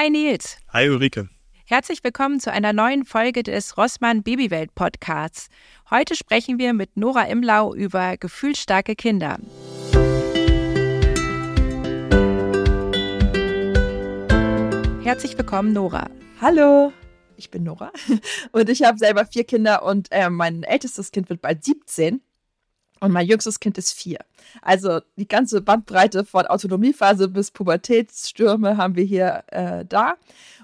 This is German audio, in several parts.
Hi Nils. Hi Ulrike. Herzlich willkommen zu einer neuen Folge des Rossmann Babywelt Podcasts. Heute sprechen wir mit Nora Imlau über gefühlsstarke Kinder. Herzlich willkommen, Nora. Hallo, ich bin Nora und ich habe selber vier Kinder und äh, mein ältestes Kind wird bald 17 und mein jüngstes Kind ist vier. Also die ganze Bandbreite von Autonomiephase bis Pubertätsstürme haben wir hier äh, da.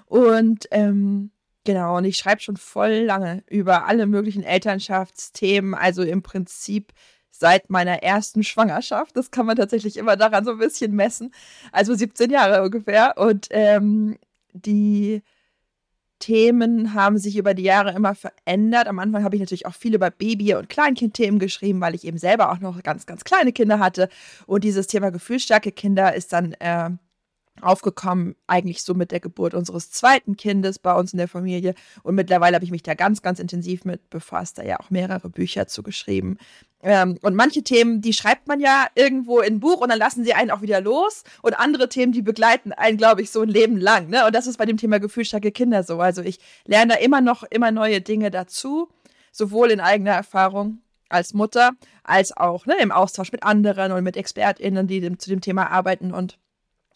Und ähm, genau, und ich schreibe schon voll lange über alle möglichen Elternschaftsthemen. Also im Prinzip seit meiner ersten Schwangerschaft. Das kann man tatsächlich immer daran so ein bisschen messen. Also 17 Jahre ungefähr. Und ähm, die Themen haben sich über die Jahre immer verändert. Am Anfang habe ich natürlich auch viel über Baby- und Kleinkindthemen geschrieben, weil ich eben selber auch noch ganz, ganz kleine Kinder hatte. Und dieses Thema gefühlsstarke Kinder ist dann äh, aufgekommen, eigentlich so mit der Geburt unseres zweiten Kindes bei uns in der Familie. Und mittlerweile habe ich mich da ganz, ganz intensiv mit befasst, da ja auch mehrere Bücher zu geschrieben. Ähm, und manche Themen, die schreibt man ja irgendwo in ein Buch und dann lassen sie einen auch wieder los. Und andere Themen, die begleiten einen, glaube ich, so ein Leben lang. Ne? Und das ist bei dem Thema gefühlsstarke Kinder so. Also ich lerne da immer noch immer neue Dinge dazu, sowohl in eigener Erfahrung als Mutter, als auch ne, im Austausch mit anderen und mit ExpertInnen, die dem, zu dem Thema arbeiten. Und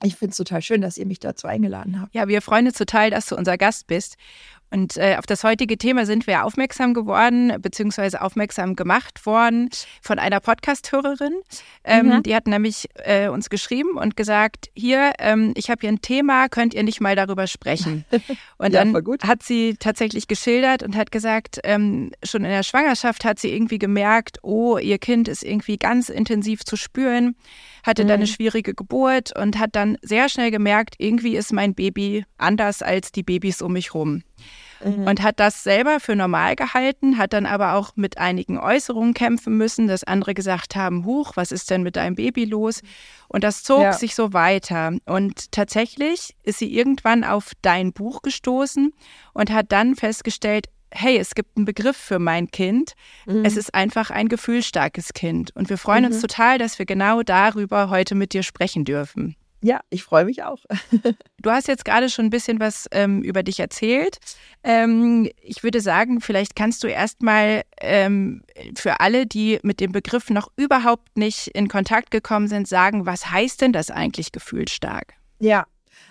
ich finde es total schön, dass ihr mich dazu eingeladen habt. Ja, wir freuen uns total, dass du unser Gast bist. Und äh, auf das heutige Thema sind wir aufmerksam geworden, beziehungsweise aufmerksam gemacht worden von einer Podcast-Hörerin. Ähm, mhm. Die hat nämlich äh, uns geschrieben und gesagt, hier, ähm, ich habe hier ein Thema, könnt ihr nicht mal darüber sprechen? Und ja, dann hat sie tatsächlich geschildert und hat gesagt, ähm, schon in der Schwangerschaft hat sie irgendwie gemerkt, oh, ihr Kind ist irgendwie ganz intensiv zu spüren, hatte mhm. dann eine mhm. schwierige Geburt und hat dann sehr schnell gemerkt, irgendwie ist mein Baby anders als die Babys um mich rum mhm. und hat das selber für normal gehalten, hat dann aber auch mit einigen Äußerungen kämpfen müssen, dass andere gesagt haben, Huch, was ist denn mit deinem Baby los? Und das zog ja. sich so weiter. Und tatsächlich ist sie irgendwann auf dein Buch gestoßen und hat dann festgestellt, hey, es gibt einen Begriff für mein Kind. Mhm. Es ist einfach ein gefühlsstarkes Kind. Und wir freuen mhm. uns total, dass wir genau darüber heute mit dir sprechen dürfen. Ja, ich freue mich auch. du hast jetzt gerade schon ein bisschen was ähm, über dich erzählt. Ähm, ich würde sagen, vielleicht kannst du erstmal ähm, für alle, die mit dem Begriff noch überhaupt nicht in Kontakt gekommen sind, sagen, was heißt denn das eigentlich gefühlsstark? Ja,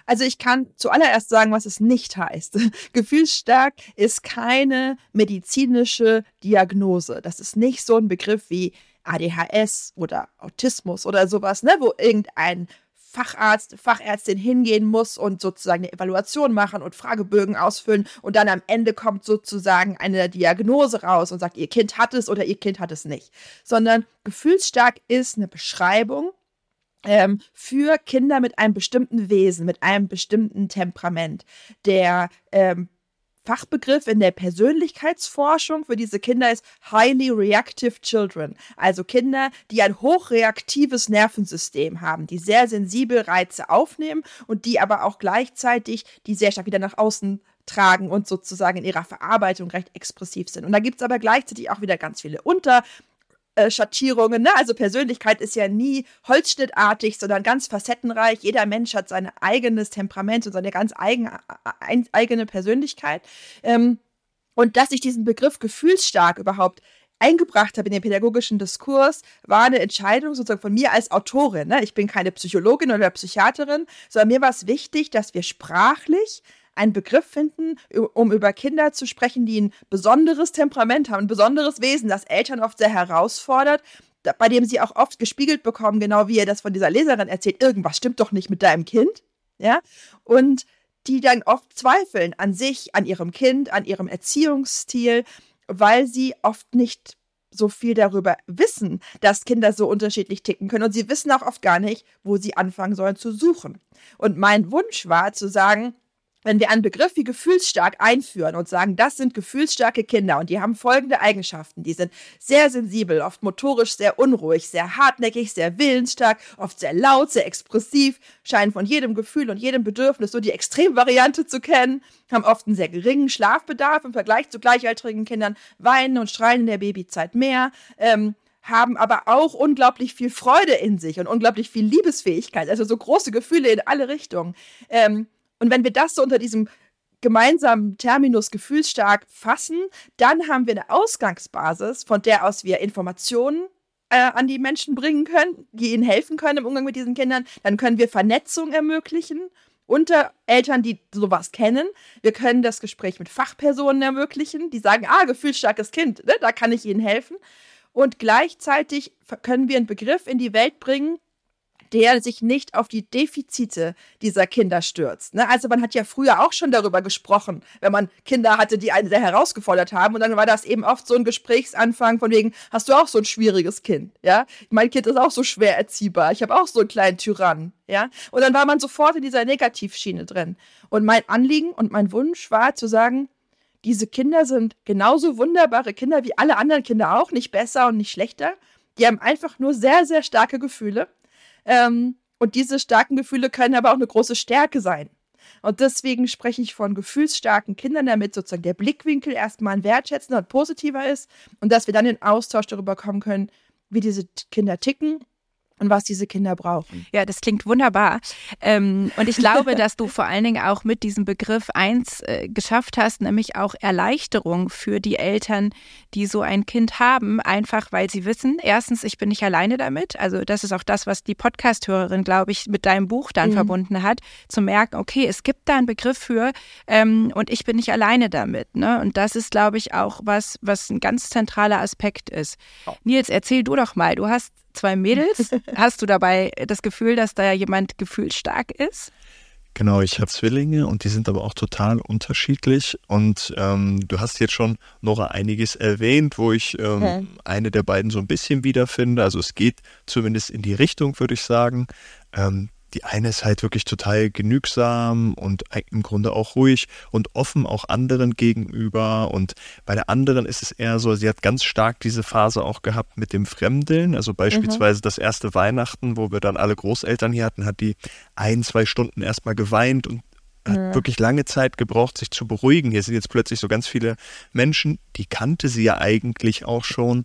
also ich kann zuallererst sagen, was es nicht heißt. Gefühlsstark ist keine medizinische Diagnose. Das ist nicht so ein Begriff wie ADHS oder Autismus oder sowas, ne, wo irgendein Facharzt, Fachärztin hingehen muss und sozusagen eine Evaluation machen und Fragebögen ausfüllen und dann am Ende kommt sozusagen eine Diagnose raus und sagt, ihr Kind hat es oder ihr Kind hat es nicht. Sondern gefühlsstark ist eine Beschreibung ähm, für Kinder mit einem bestimmten Wesen, mit einem bestimmten Temperament, der ähm, Fachbegriff in der Persönlichkeitsforschung für diese Kinder ist Highly Reactive Children. Also Kinder, die ein hochreaktives Nervensystem haben, die sehr sensibel Reize aufnehmen und die aber auch gleichzeitig die sehr stark wieder nach außen tragen und sozusagen in ihrer Verarbeitung recht expressiv sind. Und da gibt es aber gleichzeitig auch wieder ganz viele Unter- äh, Schattierungen. Ne? Also Persönlichkeit ist ja nie holzschnittartig, sondern ganz facettenreich. Jeder Mensch hat sein eigenes Temperament und seine ganz eigen, eigene Persönlichkeit. Ähm, und dass ich diesen Begriff gefühlsstark überhaupt eingebracht habe in den pädagogischen Diskurs, war eine Entscheidung sozusagen von mir als Autorin. Ne? Ich bin keine Psychologin oder Psychiaterin, sondern mir war es wichtig, dass wir sprachlich einen Begriff finden, um über Kinder zu sprechen, die ein besonderes Temperament haben, ein besonderes Wesen, das Eltern oft sehr herausfordert, bei dem sie auch oft gespiegelt bekommen, genau wie ihr das von dieser Leserin erzählt, irgendwas stimmt doch nicht mit deinem Kind, ja, und die dann oft zweifeln an sich, an ihrem Kind, an ihrem Erziehungsstil, weil sie oft nicht so viel darüber wissen, dass Kinder so unterschiedlich ticken können und sie wissen auch oft gar nicht, wo sie anfangen sollen zu suchen. Und mein Wunsch war zu sagen, wenn wir einen Begriff wie gefühlsstark einführen und sagen, das sind gefühlsstarke Kinder und die haben folgende Eigenschaften. Die sind sehr sensibel, oft motorisch sehr unruhig, sehr hartnäckig, sehr willensstark, oft sehr laut, sehr expressiv, scheinen von jedem Gefühl und jedem Bedürfnis so die Extremvariante zu kennen, haben oft einen sehr geringen Schlafbedarf im Vergleich zu gleichaltrigen Kindern, weinen und schreien in der Babyzeit mehr, ähm, haben aber auch unglaublich viel Freude in sich und unglaublich viel Liebesfähigkeit, also so große Gefühle in alle Richtungen. Ähm, Und wenn wir das so unter diesem gemeinsamen Terminus gefühlsstark fassen, dann haben wir eine Ausgangsbasis, von der aus wir Informationen äh, an die Menschen bringen können, die ihnen helfen können im Umgang mit diesen Kindern. Dann können wir Vernetzung ermöglichen unter Eltern, die sowas kennen. Wir können das Gespräch mit Fachpersonen ermöglichen, die sagen, ah, gefühlsstarkes Kind, ne, da kann ich ihnen helfen. Und gleichzeitig können wir einen Begriff in die Welt bringen, der sich nicht auf die Defizite dieser Kinder stürzt. Ne? Also man hat ja früher auch schon darüber gesprochen, wenn man Kinder hatte, die einen sehr herausgefordert haben. Und dann war das eben oft so ein Gesprächsanfang von wegen, hast du auch so ein schwieriges Kind? Ja, mein Kind ist auch so schwer erziehbar. Ich habe auch so einen kleinen Tyrann. Ja, und dann war man sofort in dieser Negativschiene drin. Und mein Anliegen und mein Wunsch war zu sagen, diese Kinder sind genauso wunderbare Kinder wie alle anderen Kinder auch, nicht besser und nicht schlechter. Die haben einfach nur sehr, sehr starke Gefühle. Ähm, und diese starken Gefühle können aber auch eine große Stärke sein. Und deswegen spreche ich von gefühlsstarken Kindern, damit sozusagen der Blickwinkel erstmal ein wertschätzender und positiver ist und dass wir dann in Austausch darüber kommen können, wie diese Kinder ticken und was diese Kinder brauchen. Ja, das klingt wunderbar. Ähm, und ich glaube, dass du vor allen Dingen auch mit diesem Begriff eins äh, geschafft hast, nämlich auch Erleichterung für die Eltern, die so ein Kind haben, einfach weil sie wissen, erstens, ich bin nicht alleine damit. Also das ist auch das, was die Podcast-Hörerin, glaube ich, mit deinem Buch dann mhm. verbunden hat, zu merken, okay, es gibt da einen Begriff für ähm, und ich bin nicht alleine damit. Ne? Und das ist, glaube ich, auch was, was ein ganz zentraler Aspekt ist. Oh. Nils, erzähl du doch mal, du hast zwei Mädels. Hast du dabei das Gefühl, dass da jemand gefühlsstark ist? Genau, ich habe Zwillinge und die sind aber auch total unterschiedlich. Und ähm, du hast jetzt schon noch einiges erwähnt, wo ich ähm, okay. eine der beiden so ein bisschen wiederfinde. Also es geht zumindest in die Richtung, würde ich sagen. Ähm, die eine ist halt wirklich total genügsam und im Grunde auch ruhig und offen auch anderen gegenüber. Und bei der anderen ist es eher so, sie hat ganz stark diese Phase auch gehabt mit dem Fremdeln. Also beispielsweise mhm. das erste Weihnachten, wo wir dann alle Großeltern hier hatten, hat die ein, zwei Stunden erstmal geweint und hat ja. wirklich lange Zeit gebraucht, sich zu beruhigen. Hier sind jetzt plötzlich so ganz viele Menschen, die kannte sie ja eigentlich auch schon.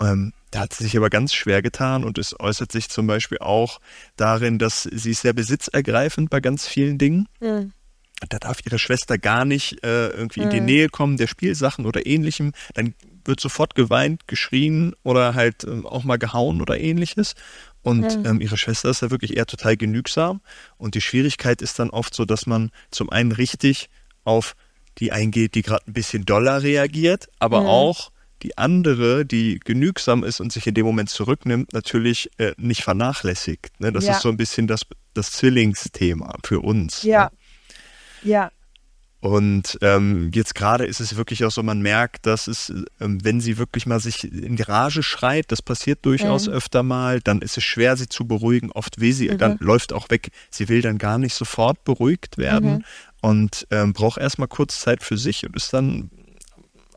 Ähm, da hat sie sich aber ganz schwer getan und es äußert sich zum Beispiel auch darin, dass sie ist sehr besitzergreifend bei ganz vielen Dingen. Mhm. Da darf ihre Schwester gar nicht äh, irgendwie mhm. in die Nähe kommen der Spielsachen oder ähnlichem. Dann wird sofort geweint, geschrien oder halt ähm, auch mal gehauen oder ähnliches. Und mhm. ähm, ihre Schwester ist ja wirklich eher total genügsam. Und die Schwierigkeit ist dann oft so, dass man zum einen richtig auf die eingeht, die gerade ein bisschen doller reagiert, aber mhm. auch die andere, die genügsam ist und sich in dem Moment zurücknimmt, natürlich äh, nicht vernachlässigt. Ne? Das ja. ist so ein bisschen das, das Zwillingsthema für uns. Ja. Ne? Ja. Und ähm, jetzt gerade ist es wirklich auch so, man merkt, dass es, ähm, wenn sie wirklich mal sich in die Rage schreit, das passiert durchaus mhm. öfter mal, dann ist es schwer, sie zu beruhigen. Oft will sie, mhm. dann läuft auch weg. Sie will dann gar nicht sofort beruhigt werden mhm. und ähm, braucht erstmal kurz Zeit für sich und ist dann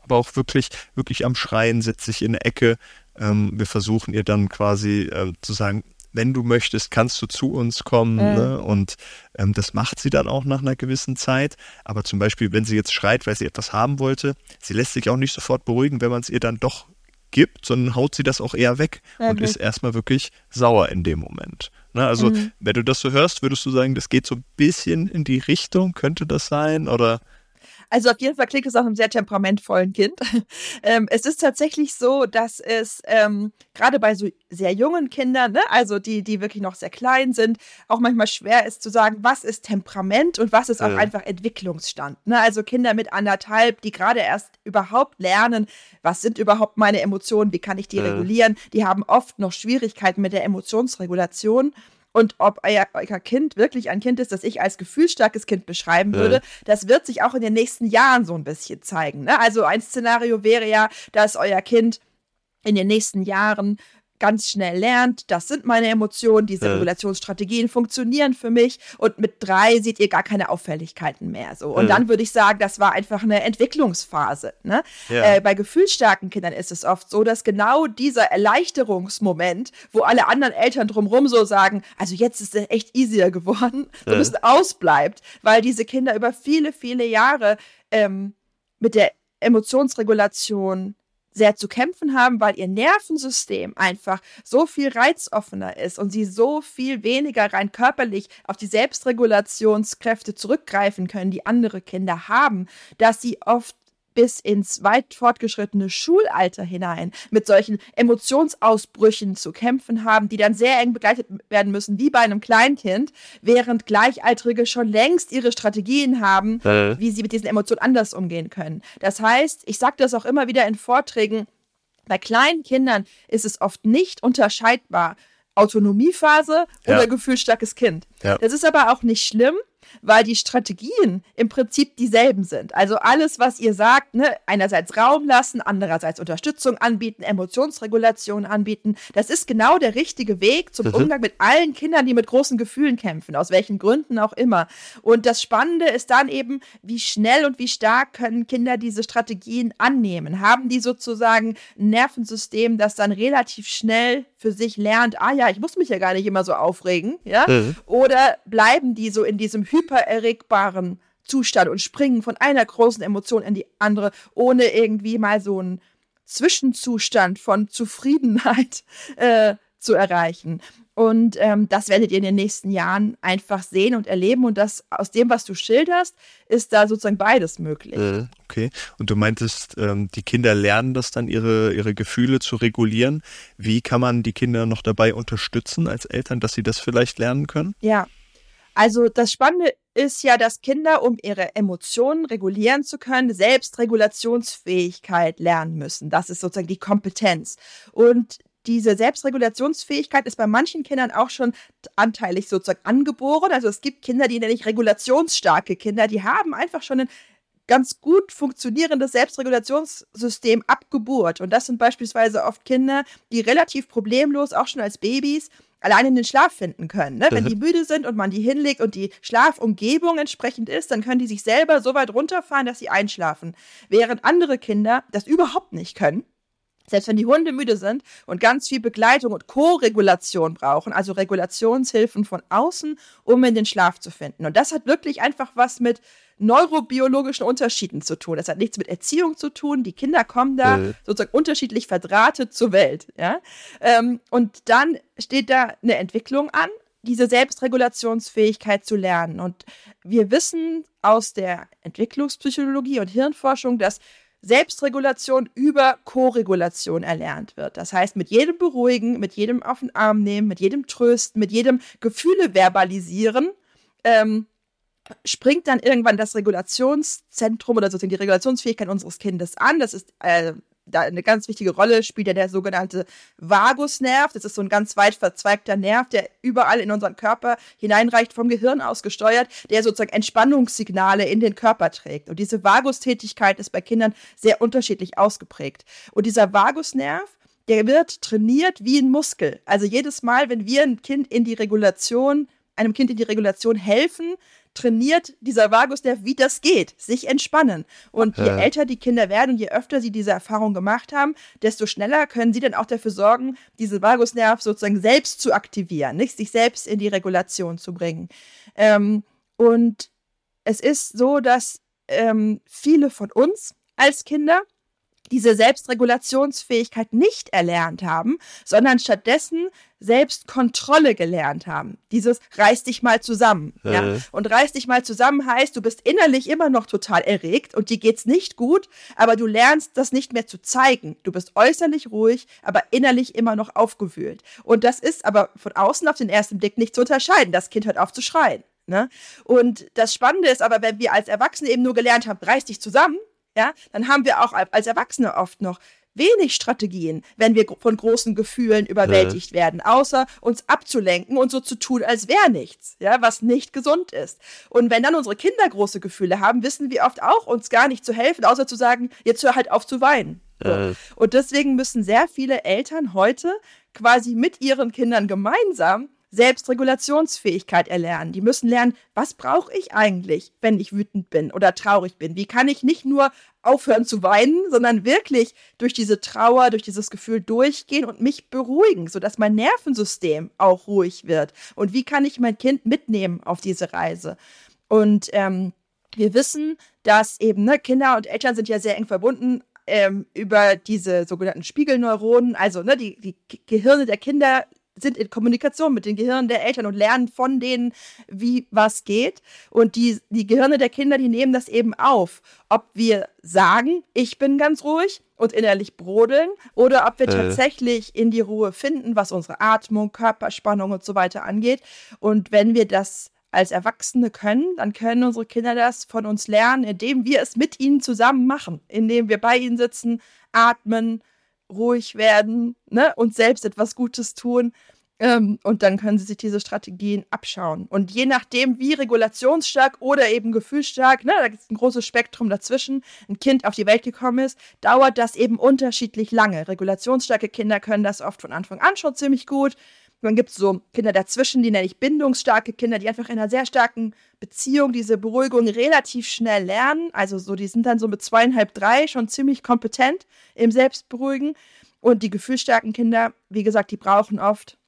aber auch wirklich, wirklich am Schreien, setzt sich in eine Ecke. Ähm, wir versuchen ihr dann quasi äh, zu sagen, wenn du möchtest, kannst du zu uns kommen. Mhm. Ne? Und ähm, das macht sie dann auch nach einer gewissen Zeit. Aber zum Beispiel, wenn sie jetzt schreit, weil sie etwas haben wollte, sie lässt sich auch nicht sofort beruhigen, wenn man es ihr dann doch gibt, sondern haut sie das auch eher weg okay. und ist erstmal wirklich sauer in dem Moment. Ne? Also, mhm. wenn du das so hörst, würdest du sagen, das geht so ein bisschen in die Richtung, könnte das sein? Oder also auf jeden Fall klingt es auch einem sehr temperamentvollen Kind. ähm, es ist tatsächlich so, dass es ähm, gerade bei so sehr jungen Kindern, ne, also die, die wirklich noch sehr klein sind, auch manchmal schwer ist zu sagen, was ist Temperament und was ist auch ja. einfach Entwicklungsstand. Ne? Also Kinder mit anderthalb, die gerade erst überhaupt lernen, was sind überhaupt meine Emotionen, wie kann ich die ja. regulieren, die haben oft noch Schwierigkeiten mit der Emotionsregulation und ob euer, euer, Kind wirklich ein Kind ist, das ich als gefühlsstarkes Kind beschreiben würde, das wird sich auch in den nächsten Jahren so ein bisschen zeigen. Ne? Also ein Szenario wäre ja, dass euer Kind in den nächsten Jahren ganz schnell lernt, das sind meine Emotionen, diese. Regulationsstrategien funktionieren für mich und mit drei seht ihr gar keine Auffälligkeiten mehr. So. Und ja. dann würde ich sagen, das war einfach eine Entwicklungsphase. Ne? Ja. Äh, bei gefühlsstarken Kindern ist es oft so, dass genau dieser Erleichterungsmoment, wo alle anderen Eltern drumherum so sagen, also jetzt ist es echt easier geworden, so ein bisschen ausbleibt, weil diese Kinder über viele, viele Jahre ähm, mit der Emotionsregulation sehr zu kämpfen haben, weil ihr Nervensystem einfach so viel reizoffener ist und sie so viel weniger rein körperlich auf die Selbstregulationskräfte zurückgreifen können, die andere Kinder haben, dass sie oft bis ins weit fortgeschrittene Schulalter hinein mit solchen Emotionsausbrüchen zu kämpfen haben, die dann sehr eng begleitet werden müssen, wie bei einem Kleinkind, während Gleichaltrige schon längst ihre Strategien haben, äh. wie sie mit diesen Emotionen anders umgehen können. Das heißt, ich sage das auch immer wieder in Vorträgen, bei kleinen Kindern ist es oft nicht unterscheidbar, Autonomiephase ja. oder gefühlsstarkes Kind. Ja. Das ist aber auch nicht schlimm, weil die Strategien im Prinzip dieselben sind. Also alles, was ihr sagt, ne, einerseits Raum lassen, andererseits Unterstützung anbieten, Emotionsregulation anbieten, das ist genau der richtige Weg zum. Umgang mit allen Kindern, die mit großen Gefühlen kämpfen, aus welchen Gründen auch immer. Und das Spannende ist dann eben, wie schnell und wie stark können Kinder diese Strategien annehmen? Haben die sozusagen ein Nervensystem, das dann relativ schnell für sich lernt, ah ja, ich muss mich ja gar nicht immer so aufregen, ja? Mhm. Oder bleiben die so in diesem hypererregbaren Zustand und springen von einer großen Emotion in die andere, ohne irgendwie mal so einen Zwischenzustand von Zufriedenheit äh, zu erreichen. Und ähm, das werdet ihr in den nächsten Jahren einfach sehen und erleben. Und das aus dem, was du schilderst, ist da sozusagen beides möglich. Äh, okay. Und du meintest, ähm, die Kinder lernen das dann, ihre, ihre Gefühle zu regulieren. Wie kann man die Kinder noch dabei unterstützen als Eltern, dass sie das vielleicht lernen können? Ja, also das Spannende ist ja, dass Kinder, um ihre Emotionen regulieren zu können, Selbstregulationsfähigkeit lernen müssen. Das ist sozusagen die Kompetenz. Und diese Selbstregulationsfähigkeit ist bei manchen Kindern auch schon anteilig sozusagen angeboren. Also es gibt Kinder, die nenne ich regulationsstarke Kinder, die haben einfach schon ein ganz gut funktionierendes Selbstregulationssystem ab. Und das sind beispielsweise oft Kinder, die relativ problemlos auch schon als Babys allein in den Schlaf finden können. Ne? Wenn die müde sind und man die hinlegt und die Schlafumgebung entsprechend ist, dann können die sich selber so weit runterfahren, dass sie einschlafen. Während andere Kinder das überhaupt nicht können. Selbst wenn die Hunde müde sind und ganz viel Begleitung und Co-Regulation brauchen, also Regulationshilfen von außen, um in den Schlaf zu finden. Und das hat wirklich einfach was mit neurobiologischen Unterschieden zu tun. Das hat nichts mit Erziehung zu tun. Die Kinder kommen da äh. sozusagen unterschiedlich verdrahtet zur Welt. Ja? Ähm, und dann steht da eine Entwicklung an, diese Selbstregulationsfähigkeit zu lernen. Und wir wissen aus der Entwicklungspsychologie und Hirnforschung, dass Selbstregulation über Koregulation erlernt wird. Das heißt, mit jedem Beruhigen, mit jedem auf den Arm nehmen, mit jedem Trösten, mit jedem Gefühle verbalisieren, ähm, springt dann irgendwann das Regulationszentrum oder sozusagen die Regulationsfähigkeit unseres Kindes an. Das ist äh, da eine ganz wichtige Rolle spielt ja der sogenannte Vagusnerv. Das ist so ein ganz weit verzweigter Nerv, der überall in unseren Körper hineinreicht, vom Gehirn aus gesteuert, der sozusagen Entspannungssignale in den Körper trägt. Und diese Vagustätigkeit ist bei Kindern sehr unterschiedlich ausgeprägt. Und dieser Vagusnerv, der wird trainiert wie ein Muskel. Also jedes Mal, wenn wir ein Kind in die Regulation, einem Kind in die Regulation helfen, trainiert dieser Vagusnerv, wie das geht, sich entspannen. Und je ja. älter die Kinder werden und je öfter sie diese Erfahrung gemacht haben, desto schneller können sie dann auch dafür sorgen, diesen Vagusnerv sozusagen selbst zu aktivieren, nicht sich selbst in die Regulation zu bringen. Ähm, und es ist so, dass ähm, viele von uns als Kinder diese Selbstregulationsfähigkeit nicht erlernt haben, sondern stattdessen Selbstkontrolle gelernt haben. Dieses reiß dich mal zusammen. Äh. Ja? Und reiß dich mal zusammen heißt, du bist innerlich immer noch total erregt und dir geht's nicht gut, aber du lernst das nicht mehr zu zeigen. Du bist äußerlich ruhig, aber innerlich immer noch aufgewühlt. Und das ist aber von außen auf den ersten Blick nicht zu unterscheiden. Das Kind hört auf zu schreien. Ne? Und das Spannende ist aber, wenn wir als Erwachsene eben nur gelernt haben, reiß dich zusammen, ja, dann haben wir auch als Erwachsene oft noch wenig Strategien, wenn wir von großen Gefühlen überwältigt äh. werden, außer uns abzulenken und so zu tun, als wäre nichts, ja, was nicht gesund ist. Und wenn dann unsere Kinder große Gefühle haben, wissen wir oft auch, uns gar nicht zu helfen, außer zu sagen, jetzt hör halt auf zu weinen. So. Äh. Und deswegen müssen sehr viele Eltern heute quasi mit ihren Kindern gemeinsam Selbstregulationsfähigkeit erlernen. Die müssen lernen, was brauche ich eigentlich, wenn ich wütend bin oder traurig bin? Wie kann ich nicht nur aufhören zu weinen, sondern wirklich durch diese Trauer, durch dieses Gefühl durchgehen und mich beruhigen, sodass mein Nervensystem auch ruhig wird? Und wie kann ich mein Kind mitnehmen auf diese Reise? Und ähm, wir wissen, dass eben ne, Kinder und Eltern sind ja sehr eng verbunden ähm, über diese sogenannten Spiegelneuronen, also ne, die, die Gehirne der Kinder sind in Kommunikation mit den Gehirnen der Eltern und lernen von denen, wie was geht. Und die, die Gehirne der Kinder, die nehmen das eben auf. Ob wir sagen, ich bin ganz ruhig und innerlich brodeln, oder ob wir äh. tatsächlich in die Ruhe finden, was unsere Atmung, Körperspannung und so weiter angeht. Und wenn wir das als Erwachsene können, dann können unsere Kinder das von uns lernen, indem wir es mit ihnen zusammen machen, indem wir bei ihnen sitzen, atmen, ruhig werden ne, und selbst etwas Gutes tun. Ähm, und dann können sie sich diese Strategien abschauen. Und je nachdem, wie regulationsstark oder eben gefühlsstark, ne, da gibt es ein großes Spektrum dazwischen, ein Kind auf die Welt gekommen ist, dauert das eben unterschiedlich lange. Regulationsstarke Kinder können das oft von Anfang an schon ziemlich gut. Dann gibt es so Kinder dazwischen, die nenne ich bindungsstarke Kinder, die einfach in einer sehr starken Beziehung diese Beruhigung relativ schnell lernen. Also so, die sind dann so mit zweieinhalb, drei schon ziemlich kompetent im Selbstberuhigen. Und die gefühlsstarken Kinder, wie gesagt, die brauchen oft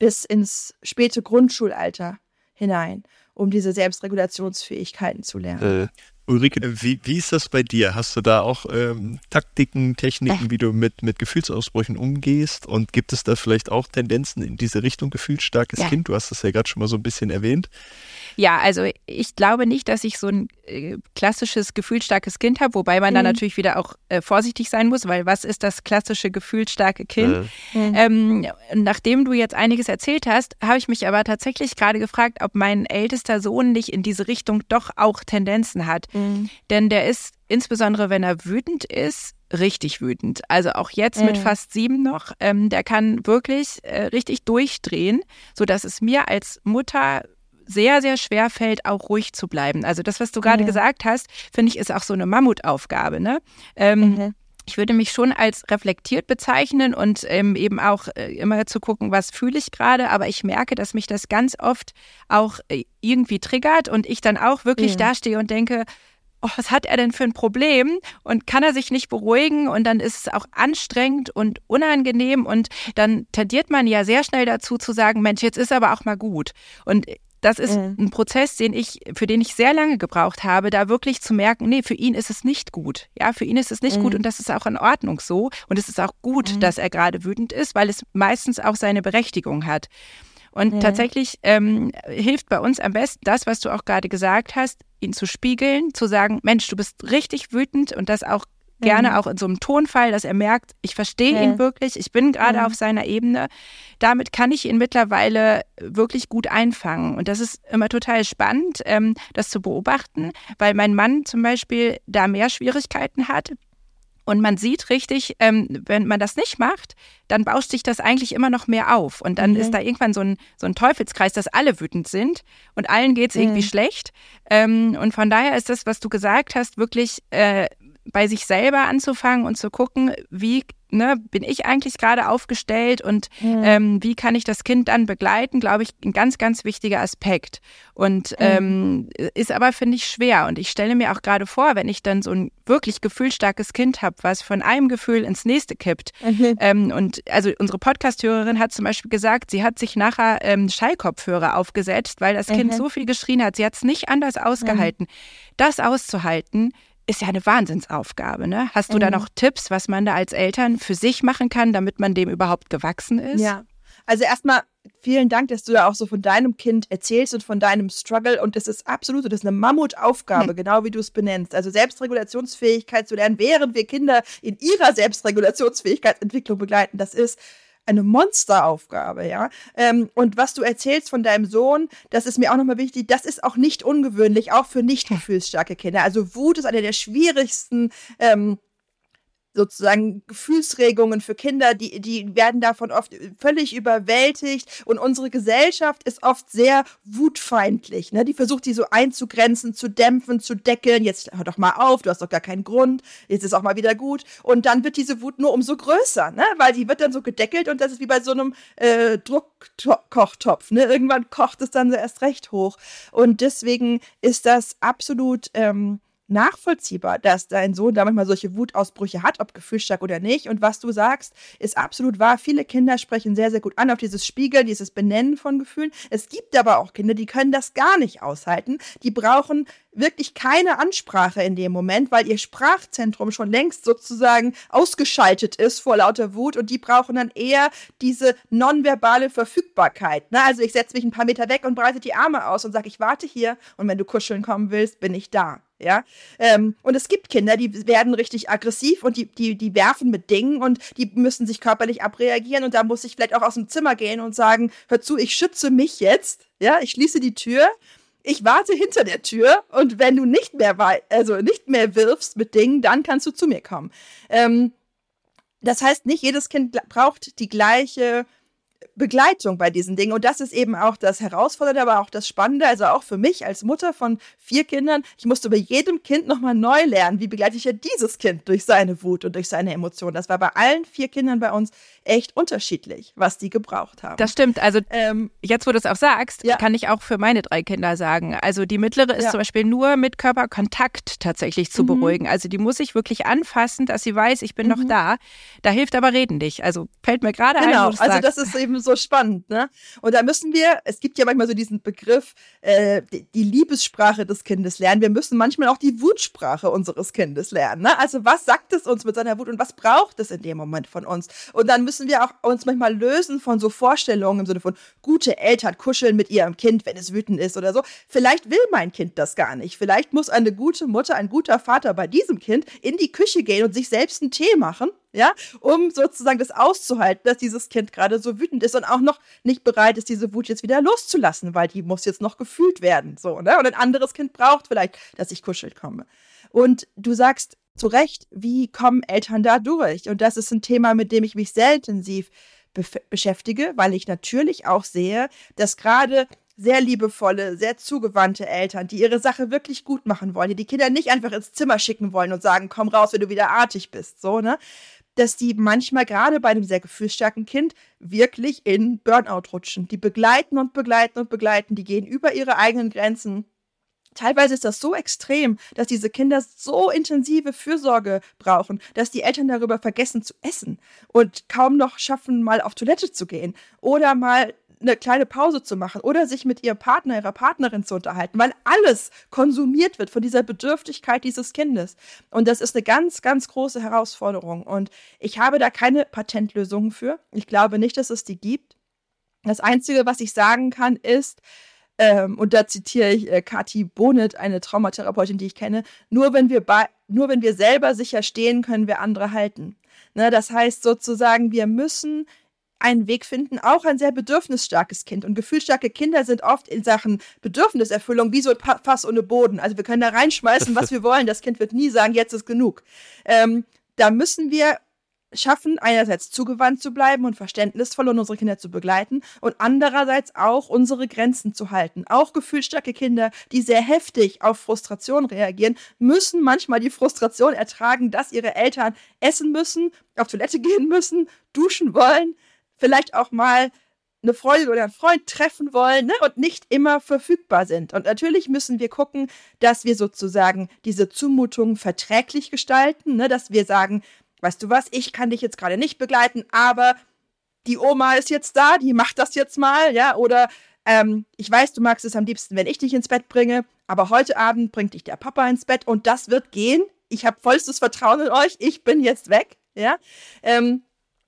bis ins späte Grundschulalter hinein, um diese Selbstregulationsfähigkeiten zu lernen. Äh, Ulrike, wie, wie ist das bei dir? Hast du da auch ähm, Taktiken, Techniken, äh. wie du mit, mit Gefühlsausbrüchen umgehst? Und gibt es da vielleicht auch Tendenzen in diese Richtung gefühlsstarkes ja. Kind? Du hast das ja gerade schon mal so ein bisschen erwähnt. Ja, also ich glaube nicht, dass ich so ein äh, klassisches gefühlsstarkes Kind habe, wobei man mhm. da natürlich wieder auch äh, vorsichtig sein muss, weil was ist das klassische gefühlsstarke Kind? Mhm. Ähm, nachdem du jetzt einiges erzählt hast, habe ich mich aber tatsächlich gerade gefragt, ob mein ältester Sohn nicht in diese Richtung doch auch Tendenzen hat. Mhm. Denn der ist, insbesondere wenn er wütend ist, richtig wütend. Also auch jetzt mhm. mit fast sieben noch, ähm, der kann wirklich äh, richtig durchdrehen, sodass es mir als Mutter sehr, sehr schwer fällt, auch ruhig zu bleiben. Also das, was du gerade mhm. gesagt hast, finde ich, ist auch so eine Mammutaufgabe. Ne? Ähm, mhm. Ich würde mich schon als reflektiert bezeichnen und ähm, eben auch äh, immer zu gucken, was fühle ich gerade. Aber ich merke, dass mich das ganz oft auch äh, irgendwie triggert und ich dann auch wirklich mhm. dastehe und denke, oh, was hat er denn für ein Problem und kann er sich nicht beruhigen und dann ist es auch anstrengend und unangenehm und dann tendiert man ja sehr schnell dazu zu sagen, Mensch, jetzt ist aber auch mal gut. Und das ist mhm. ein Prozess, den ich, für den ich sehr lange gebraucht habe, da wirklich zu merken, nee, für ihn ist es nicht gut. Ja, für ihn ist es nicht mhm. gut und das ist auch in Ordnung so. Und es ist auch gut, mhm. dass er gerade wütend ist, weil es meistens auch seine Berechtigung hat. Und tatsächlich ähm, hilft bei uns am besten das, was du auch gerade gesagt hast, ihn zu spiegeln, zu sagen, Mensch, du bist richtig wütend und das auch gerne mhm. auch in so einem Tonfall, dass er merkt, ich verstehe ja. ihn wirklich, ich bin gerade mhm. auf seiner Ebene. Damit kann ich ihn mittlerweile wirklich gut einfangen. Und das ist immer total spannend, ähm, das zu beobachten, weil mein Mann zum Beispiel da mehr Schwierigkeiten hat. Und man sieht richtig, ähm, wenn man das nicht macht, dann bauscht sich das eigentlich immer noch mehr auf. Und dann mhm. ist da irgendwann so ein, so ein Teufelskreis, dass alle wütend sind und allen geht es mhm. irgendwie schlecht. Ähm, und von daher ist das, was du gesagt hast, wirklich äh, bei sich selber anzufangen und zu gucken, wie ne, bin ich eigentlich gerade aufgestellt und mhm. ähm, wie kann ich das Kind dann begleiten, glaube ich, ein ganz, ganz wichtiger Aspekt. Und mhm. ähm, ist aber, finde ich, schwer. Und ich stelle mir auch gerade vor, wenn ich dann so ein wirklich gefühlstarkes Kind habe, was von einem Gefühl ins nächste kippt. Mhm. Ähm, und also unsere Podcast-Hörerin hat zum Beispiel gesagt, sie hat sich nachher ähm, Schallkopfhörer aufgesetzt, weil das Kind mhm. so viel geschrien hat. Sie hat es nicht anders ausgehalten. Mhm. Das auszuhalten, ist ja eine Wahnsinnsaufgabe. Ne? Hast du mhm. da noch Tipps, was man da als Eltern für sich machen kann, damit man dem überhaupt gewachsen ist? Ja, also erstmal vielen Dank, dass du da auch so von deinem Kind erzählst und von deinem Struggle. Und das ist absolut, das ist eine Mammutaufgabe, hm. genau wie du es benennst. Also Selbstregulationsfähigkeit zu lernen, während wir Kinder in ihrer Selbstregulationsfähigkeitsentwicklung begleiten, das ist eine Monsteraufgabe, ja. Ähm, und was du erzählst von deinem Sohn, das ist mir auch nochmal wichtig, das ist auch nicht ungewöhnlich, auch für nicht gefühlsstarke Kinder. Also Wut ist eine der schwierigsten ähm, sozusagen Gefühlsregungen für Kinder, die, die werden davon oft völlig überwältigt und unsere Gesellschaft ist oft sehr wutfeindlich. Ne? Die versucht, die so einzugrenzen, zu dämpfen, zu deckeln. Jetzt hör doch mal auf, du hast doch gar keinen Grund, jetzt ist auch mal wieder gut. Und dann wird diese Wut nur umso größer, ne? weil die wird dann so gedeckelt und das ist wie bei so einem äh, Druckkochtopf. Ne? Irgendwann kocht es dann so erst recht hoch. Und deswegen ist das absolut ähm, nachvollziehbar, dass dein Sohn da manchmal solche Wutausbrüche hat, ob gefühlsstark oder nicht. Und was du sagst, ist absolut wahr. Viele Kinder sprechen sehr, sehr gut an auf dieses Spiegeln, dieses Benennen von Gefühlen. Es gibt aber auch Kinder, die können das gar nicht aushalten. Die brauchen wirklich keine Ansprache in dem Moment, weil ihr Sprachzentrum schon längst sozusagen ausgeschaltet ist vor lauter Wut und die brauchen dann eher diese nonverbale Verfügbarkeit. Ne? Also ich setze mich ein paar Meter weg und breite die Arme aus und sage, ich warte hier und wenn du kuscheln kommen willst, bin ich da ja. Ähm, und es gibt Kinder, die werden richtig aggressiv und die, die, die werfen mit Dingen und die müssen sich körperlich abreagieren und da muss ich vielleicht auch aus dem Zimmer gehen und sagen, hör zu, ich schütze mich jetzt, ja, ich schließe die Tür. Ich warte hinter der Tür und wenn du nicht mehr also nicht mehr wirfst mit Dingen, dann kannst du zu mir kommen. Ähm, das heißt, nicht jedes Kind braucht die gleiche Begleitung bei diesen Dingen. Und das ist eben auch das Herausfordernde, aber auch das Spannende. Also auch für mich als Mutter von vier Kindern, ich musste bei jedem Kind nochmal neu lernen, wie begleite ich ja dieses Kind durch seine Wut und durch seine Emotionen. Das war bei allen vier Kindern bei uns echt unterschiedlich, was die gebraucht haben. Das stimmt. Also ähm, jetzt, wo du es auch sagst, ja. kann ich auch für meine drei Kinder sagen. Also die mittlere ist ja. zum Beispiel nur mit Körperkontakt tatsächlich zu mhm. beruhigen. Also die muss ich wirklich anfassen, dass sie weiß, ich bin mhm. noch da. Da hilft aber Reden nicht. Also fällt mir gerade genau. ein. Genau, also das ist eben so spannend. Ne? Und da müssen wir, es gibt ja manchmal so diesen Begriff, äh, die Liebessprache des Kindes lernen. Wir müssen manchmal auch die Wutsprache unseres Kindes lernen. Ne? Also was sagt es uns mit seiner Wut und was braucht es in dem Moment von uns? Und dann müssen wir auch uns manchmal lösen von so Vorstellungen im Sinne von gute Eltern kuscheln mit ihrem Kind, wenn es wütend ist oder so. Vielleicht will mein Kind das gar nicht. Vielleicht muss eine gute Mutter, ein guter Vater bei diesem Kind in die Küche gehen und sich selbst einen Tee machen ja, um sozusagen das auszuhalten, dass dieses Kind gerade so wütend ist und auch noch nicht bereit ist, diese Wut jetzt wieder loszulassen, weil die muss jetzt noch gefühlt werden, so, ne? Und ein anderes Kind braucht vielleicht, dass ich kuschelt komme. Und du sagst zu Recht, wie kommen Eltern da durch? Und das ist ein Thema, mit dem ich mich sehr intensiv be beschäftige, weil ich natürlich auch sehe, dass gerade sehr liebevolle, sehr zugewandte Eltern, die ihre Sache wirklich gut machen wollen, die die Kinder nicht einfach ins Zimmer schicken wollen und sagen, komm raus, wenn du wieder artig bist, so, ne? Dass die manchmal gerade bei einem sehr gefühlsstarken Kind wirklich in Burnout rutschen. Die begleiten und begleiten und begleiten, die gehen über ihre eigenen Grenzen. Teilweise ist das so extrem, dass diese Kinder so intensive Fürsorge brauchen, dass die Eltern darüber vergessen zu essen und kaum noch schaffen, mal auf Toilette zu gehen oder mal eine kleine Pause zu machen oder sich mit ihrem Partner, ihrer Partnerin zu unterhalten, weil alles konsumiert wird von dieser Bedürftigkeit dieses Kindes. Und das ist eine ganz, ganz große Herausforderung. Und ich habe da keine Patentlösungen für. Ich glaube nicht, dass es die gibt. Das Einzige, was ich sagen kann, ist, ähm, und da zitiere ich äh, Kati Bonet, eine Traumatherapeutin, die ich kenne, nur wenn wir nur wenn wir selber sicher stehen, können wir andere halten. Ne, das heißt sozusagen, wir müssen einen Weg finden, auch ein sehr bedürfnisstarkes Kind. Und gefühlsstarke Kinder sind oft in Sachen Bedürfniserfüllung wie so ein Fass ohne Boden. Also wir können da reinschmeißen, was wir wollen. Das Kind wird nie sagen, jetzt ist genug. Ähm, da müssen wir schaffen, einerseits zugewandt zu bleiben und verständnisvoll und unsere Kinder zu begleiten und andererseits auch unsere Grenzen zu halten. Auch gefühlsstarke Kinder, die sehr heftig auf Frustration reagieren, müssen manchmal die Frustration ertragen, dass ihre Eltern essen müssen, auf Toilette gehen müssen, duschen wollen, vielleicht auch mal eine Freundin oder einen Freund treffen wollen ne, und nicht immer verfügbar sind. Und natürlich müssen wir gucken, dass wir sozusagen diese Zumutungen verträglich gestalten, ne, dass wir sagen, weißt du was, ich kann dich jetzt gerade nicht begleiten, aber die Oma ist jetzt da, die macht das jetzt mal, ja, oder ähm, ich weiß, du magst es am liebsten, wenn ich dich ins Bett bringe, aber heute Abend bringt dich der Papa ins Bett und das wird gehen. Ich habe vollstes Vertrauen in euch, ich bin jetzt weg, ja. Ähm,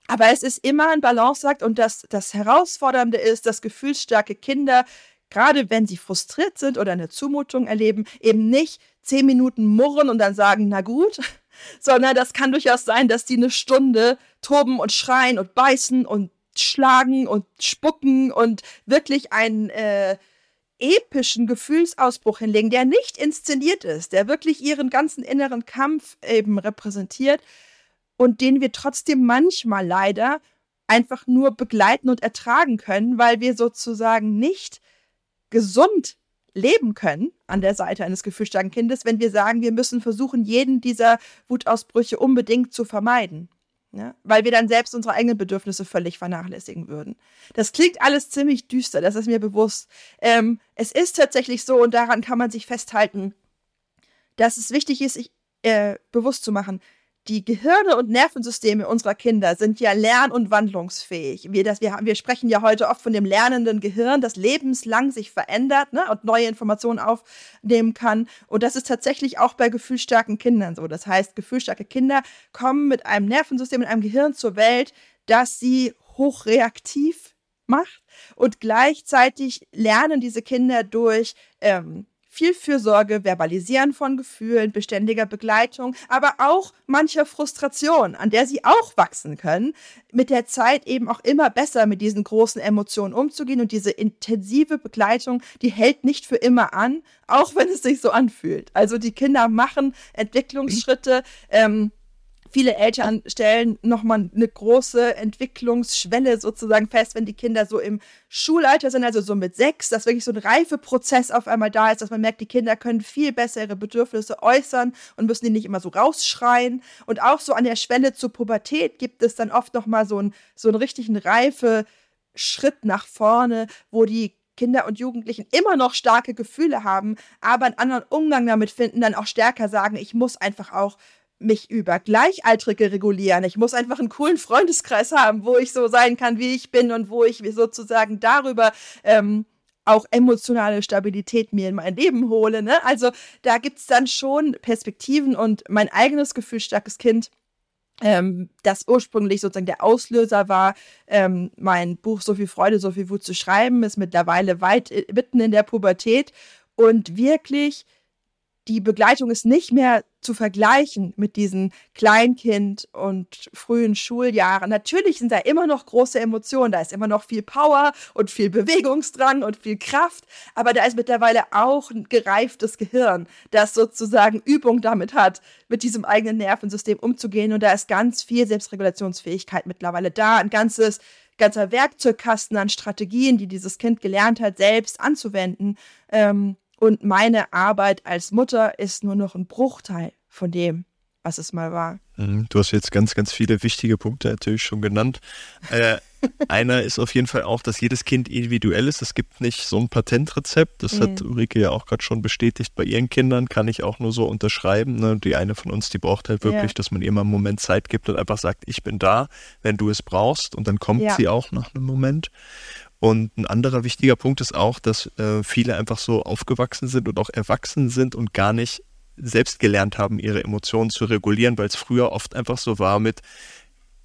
aber es ist immer ein Balanceakt und das, das Herausfordernde ist, dass gefühlsstarke Kinder, gerade wenn sie frustriert sind oder eine Zumutung erleben, eben nicht zehn Minuten murren und dann sagen, na gut, sondern das kann durchaus sein, dass die eine Stunde toben und schreien und beißen und schlagen und spucken und wirklich einen äh, epischen Gefühlsausbruch hinlegen, der nicht inszeniert ist, der wirklich ihren ganzen inneren Kampf eben repräsentiert und den wir trotzdem manchmal leider einfach nur begleiten und ertragen können, weil wir sozusagen nicht gesund leben können an der Seite eines gefühlsstarken Kindes, wenn wir sagen, wir müssen versuchen, jeden dieser Wutausbrüche unbedingt zu vermeiden. Ja? Weil wir dann selbst unsere eigenen Bedürfnisse völlig vernachlässigen würden. Das klingt alles ziemlich düster, das ist mir bewusst. Ähm, es ist tatsächlich so, und daran kann man sich festhalten, dass es wichtig ist, sich äh, bewusst zu machen, die Gehirne und Nervensysteme unserer Kinder sind ja lern- und wandlungsfähig. Wir, das, wir, wir sprechen ja heute oft von dem lernenden Gehirn, das lebenslang sich verändert ne, und neue Informationen aufnehmen kann. Und das ist tatsächlich auch bei gefühlsstarken Kindern so. Das heißt, gefühlsstarke Kinder kommen mit einem Nervensystem, mit einem Gehirn zur Welt, das sie hochreaktiv macht. Und gleichzeitig lernen diese Kinder durch ähm, viel Fürsorge, Verbalisieren von Gefühlen, beständiger Begleitung, aber auch mancher Frustration, an der sie auch wachsen können, mit der Zeit eben auch immer besser mit diesen großen Emotionen umzugehen und diese intensive Begleitung, die hält nicht für immer an, auch wenn es sich so anfühlt. Also die Kinder machen Entwicklungsschritte, ähm, viele Eltern stellen nochmal eine große Entwicklungsschwelle sozusagen fest, wenn die Kinder so im Schulalter sind, also so mit sechs, dass wirklich so ein Reifeprozess auf einmal da ist, dass man merkt, die Kinder können viel besser ihre Bedürfnisse äußern und müssen die nicht immer so rausschreien. Und auch so an der Schwelle zur Pubertät gibt es dann oft nochmal so einen, so einen richtigen reife Schritt nach vorne, wo die Kinder und Jugendlichen immer noch starke Gefühle haben, aber einen anderen Umgang damit finden, dann auch stärker sagen, ich muss einfach auch mich über Gleichaltrige regulieren. Ich muss einfach einen coolen Freundeskreis haben, wo ich so sein kann, wie ich bin und wo ich sozusagen darüber ähm, auch emotionale Stabilität mir in mein Leben hole. Ne? Also da gibt es dann schon Perspektiven und mein eigenes Gefühl, starkes Kind, ähm, das ursprünglich sozusagen der Auslöser war, ähm, mein Buch So viel Freude, so viel Wut zu schreiben, ist mittlerweile weit äh, mitten in der Pubertät und wirklich die Begleitung ist nicht mehr zu vergleichen mit diesen Kleinkind- und frühen Schuljahren. Natürlich sind da immer noch große Emotionen, da ist immer noch viel Power und viel Bewegungsdrang und viel Kraft, aber da ist mittlerweile auch ein gereiftes Gehirn, das sozusagen Übung damit hat, mit diesem eigenen Nervensystem umzugehen und da ist ganz viel Selbstregulationsfähigkeit mittlerweile da, ein ganzes ganzer Werkzeugkasten an Strategien, die dieses Kind gelernt hat, selbst anzuwenden. Ähm, und meine Arbeit als Mutter ist nur noch ein Bruchteil von dem, was es mal war. Mhm, du hast jetzt ganz, ganz viele wichtige Punkte natürlich schon genannt. Äh, einer ist auf jeden Fall auch, dass jedes Kind individuell ist. Es gibt nicht so ein Patentrezept. Das mhm. hat Ulrike ja auch gerade schon bestätigt. Bei ihren Kindern kann ich auch nur so unterschreiben. Ne? Die eine von uns, die braucht halt wirklich, ja. dass man ihr mal einen Moment Zeit gibt und einfach sagt, ich bin da, wenn du es brauchst. Und dann kommt ja. sie auch nach einem Moment. Und ein anderer wichtiger Punkt ist auch, dass äh, viele einfach so aufgewachsen sind und auch erwachsen sind und gar nicht selbst gelernt haben, ihre Emotionen zu regulieren, weil es früher oft einfach so war mit,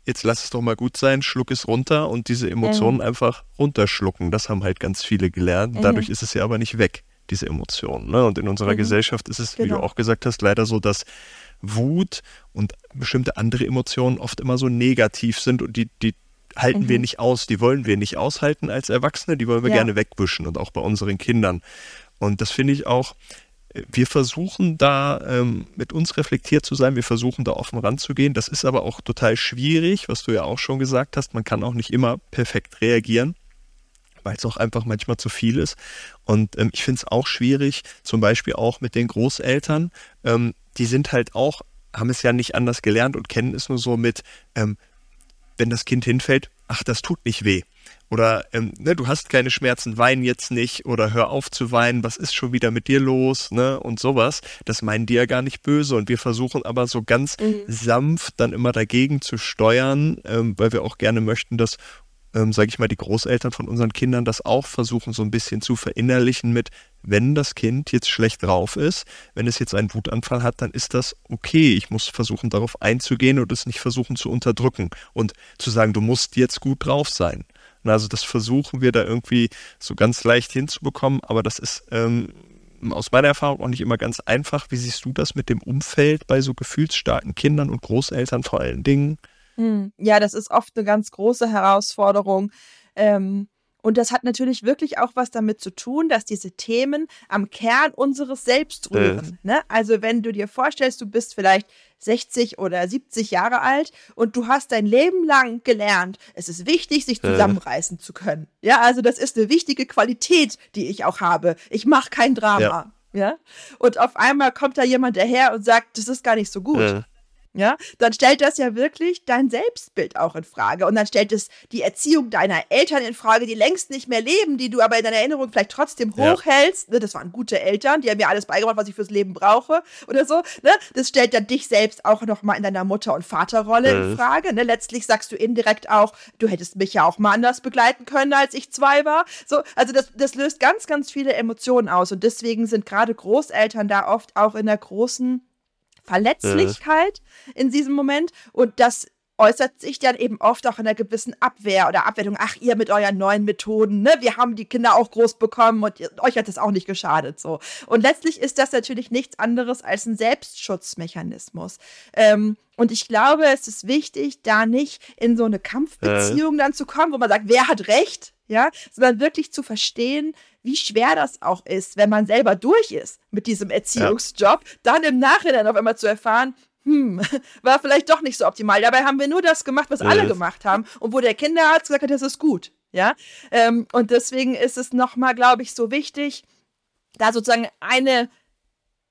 jetzt lass es doch mal gut sein, schluck es runter und diese Emotionen mhm. einfach runterschlucken. Das haben halt ganz viele gelernt. Mhm. Dadurch ist es ja aber nicht weg, diese Emotionen. Ne? Und in unserer mhm. Gesellschaft ist es, genau. wie du genau. auch gesagt hast, leider so, dass Wut und bestimmte andere Emotionen oft immer so negativ sind und die, die halten mhm. wir nicht aus, die wollen wir nicht aushalten als Erwachsene, die wollen wir ja. gerne wegwischen und auch bei unseren Kindern. Und das finde ich auch, wir versuchen da ähm, mit uns reflektiert zu sein, wir versuchen da offen ranzugehen. Das ist aber auch total schwierig, was du ja auch schon gesagt hast. Man kann auch nicht immer perfekt reagieren, weil es auch einfach manchmal zu viel ist. Und ähm, ich finde es auch schwierig, zum Beispiel auch mit den Großeltern. Ähm, die sind halt auch, haben es ja nicht anders gelernt und kennen es nur so mit, ähm, wenn das Kind hinfällt, ach, das tut nicht weh. Oder ähm, ne, du hast keine Schmerzen, wein jetzt nicht oder hör auf zu weinen, was ist schon wieder mit dir los, ne? Und sowas. Das meinen die ja gar nicht böse. Und wir versuchen aber so ganz mhm. sanft dann immer dagegen zu steuern, ähm, weil wir auch gerne möchten, dass ähm, sage ich mal, die Großeltern von unseren Kindern das auch versuchen, so ein bisschen zu verinnerlichen mit, wenn das Kind jetzt schlecht drauf ist, wenn es jetzt einen Wutanfall hat, dann ist das okay. Ich muss versuchen, darauf einzugehen und es nicht versuchen zu unterdrücken und zu sagen, du musst jetzt gut drauf sein. Also das versuchen wir da irgendwie so ganz leicht hinzubekommen, aber das ist ähm, aus meiner Erfahrung auch nicht immer ganz einfach. Wie siehst du das mit dem Umfeld bei so gefühlsstarken Kindern und Großeltern vor allen Dingen? Hm. Ja, das ist oft eine ganz große Herausforderung. Ähm, und das hat natürlich wirklich auch was damit zu tun, dass diese Themen am Kern unseres Selbst rühren. Äh. Ne? Also wenn du dir vorstellst, du bist vielleicht 60 oder 70 Jahre alt und du hast dein Leben lang gelernt, es ist wichtig, sich zusammenreißen äh. zu können. Ja, also das ist eine wichtige Qualität, die ich auch habe. Ich mache kein Drama. Ja. ja. Und auf einmal kommt da jemand daher und sagt, das ist gar nicht so gut. Äh ja, dann stellt das ja wirklich dein Selbstbild auch in Frage. Und dann stellt es die Erziehung deiner Eltern in Frage, die längst nicht mehr leben, die du aber in deiner Erinnerung vielleicht trotzdem hochhältst. Ja. Das waren gute Eltern, die haben mir alles beigebracht, was ich fürs Leben brauche oder so. Ne? Das stellt dann dich selbst auch nochmal in deiner Mutter- und Vaterrolle mhm. in Frage. Ne? Letztlich sagst du indirekt auch, du hättest mich ja auch mal anders begleiten können, als ich zwei war. So, also das, das löst ganz, ganz viele Emotionen aus. Und deswegen sind gerade Großeltern da oft auch in der großen Verletzlichkeit äh. in diesem Moment und das äußert sich dann eben oft auch in einer gewissen Abwehr oder Abwertung. Ach, ihr mit euren neuen Methoden, ne? Wir haben die Kinder auch groß bekommen und ihr, euch hat das auch nicht geschadet, so. Und letztlich ist das natürlich nichts anderes als ein Selbstschutzmechanismus. Ähm, und ich glaube, es ist wichtig, da nicht in so eine Kampfbeziehung äh. dann zu kommen, wo man sagt, wer hat recht, ja, sondern wirklich zu verstehen, wie schwer das auch ist, wenn man selber durch ist mit diesem Erziehungsjob, ja. dann im Nachhinein auf einmal zu erfahren, hm, war vielleicht doch nicht so optimal. Dabei haben wir nur das gemacht, was alle gemacht haben und wo der Kinderarzt gesagt hat, das ist gut. Ja, ähm, und deswegen ist es nochmal, glaube ich, so wichtig, da sozusagen eine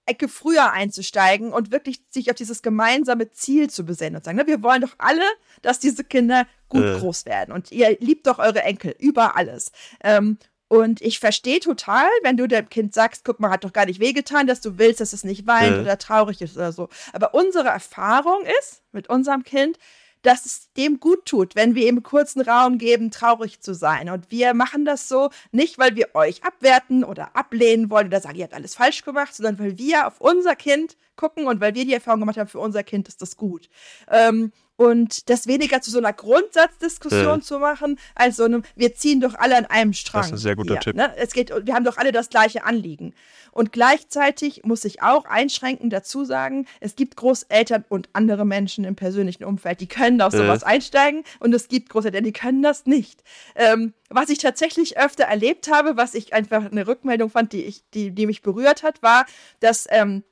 Ecke früher einzusteigen und wirklich sich auf dieses gemeinsame Ziel zu besinnen und sagen, ne, wir wollen doch alle, dass diese Kinder gut äh. groß werden und ihr liebt doch eure Enkel über alles. Ähm, und ich verstehe total, wenn du dem Kind sagst, guck mal, hat doch gar nicht wehgetan, dass du willst, dass es nicht weint ja. oder traurig ist oder so. Aber unsere Erfahrung ist mit unserem Kind, dass es dem gut tut, wenn wir ihm kurzen Raum geben, traurig zu sein. Und wir machen das so nicht, weil wir euch abwerten oder ablehnen wollen oder sagen, ihr habt alles falsch gemacht, sondern weil wir auf unser Kind gucken und weil wir die Erfahrung gemacht haben, für unser Kind ist das gut. Ähm, und das weniger zu so einer Grundsatzdiskussion äh. zu machen, als so einem, wir ziehen doch alle an einem Strang. Das ist ein sehr guter hier, Tipp. Ne? Es geht, wir haben doch alle das gleiche Anliegen. Und gleichzeitig muss ich auch einschränkend dazu sagen, es gibt Großeltern und andere Menschen im persönlichen Umfeld, die können auf sowas äh. einsteigen und es gibt Großeltern, die können das nicht. Ähm, was ich tatsächlich öfter erlebt habe, was ich einfach eine Rückmeldung fand, die, ich, die, die mich berührt hat, war, dass ähm,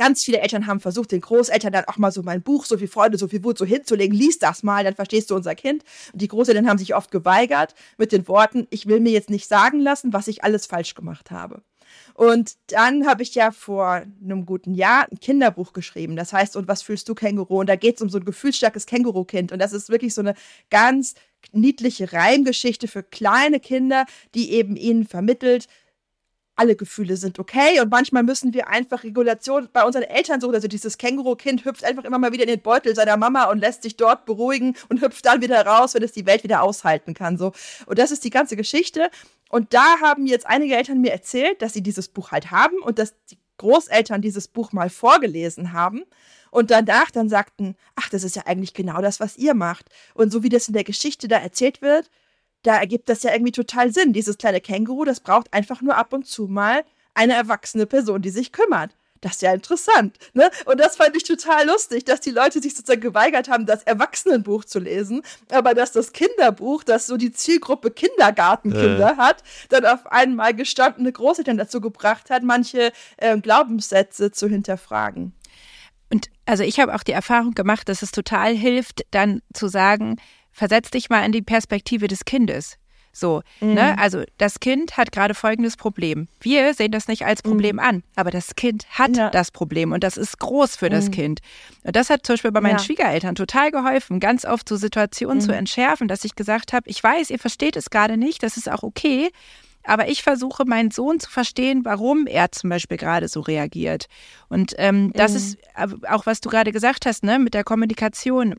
Ganz viele Eltern haben versucht, den Großeltern dann auch mal so mein Buch, so viel Freude, so viel Wut so hinzulegen. Lies das mal, dann verstehst du unser Kind. Und die Großeltern haben sich oft geweigert mit den Worten, ich will mir jetzt nicht sagen lassen, was ich alles falsch gemacht habe. Und dann habe ich ja vor einem guten Jahr ein Kinderbuch geschrieben. Das heißt, und was fühlst du, Känguru? Und da geht es um so ein gefühlsstarkes Känguru-Kind. Und das ist wirklich so eine ganz niedliche Reimgeschichte für kleine Kinder, die eben ihnen vermittelt, alle Gefühle sind okay und manchmal müssen wir einfach Regulation bei unseren Eltern so, also dieses Känguru-Kind hüpft einfach immer mal wieder in den Beutel seiner Mama und lässt sich dort beruhigen und hüpft dann wieder raus, wenn es die Welt wieder aushalten kann, so. Und das ist die ganze Geschichte. Und da haben jetzt einige Eltern mir erzählt, dass sie dieses Buch halt haben und dass die Großeltern dieses Buch mal vorgelesen haben und danach dann sagten, ach, das ist ja eigentlich genau das, was ihr macht. Und so wie das in der Geschichte da erzählt wird, da ergibt das ja irgendwie total Sinn. Dieses kleine Känguru, das braucht einfach nur ab und zu mal eine erwachsene Person, die sich kümmert. Das ist ja interessant. Ne? Und das fand ich total lustig, dass die Leute sich sozusagen geweigert haben, das Erwachsenenbuch zu lesen, aber dass das Kinderbuch, das so die Zielgruppe Kindergartenkinder äh. hat, dann auf einmal gestandene Großeltern dazu gebracht hat, manche äh, Glaubenssätze zu hinterfragen. Und also ich habe auch die Erfahrung gemacht, dass es total hilft, dann zu sagen, versetz dich mal in die Perspektive des Kindes. So, mhm. ne? Also das Kind hat gerade folgendes Problem. Wir sehen das nicht als Problem mhm. an, aber das Kind hat ja. das Problem und das ist groß für mhm. das Kind. Und das hat zum Beispiel bei meinen ja. Schwiegereltern total geholfen, ganz oft so Situationen zu mhm. entschärfen, dass ich gesagt habe, ich weiß, ihr versteht es gerade nicht, das ist auch okay. Aber ich versuche, meinen Sohn zu verstehen, warum er zum Beispiel gerade so reagiert. Und ähm, das mhm. ist auch, was du gerade gesagt hast, ne, mit der Kommunikation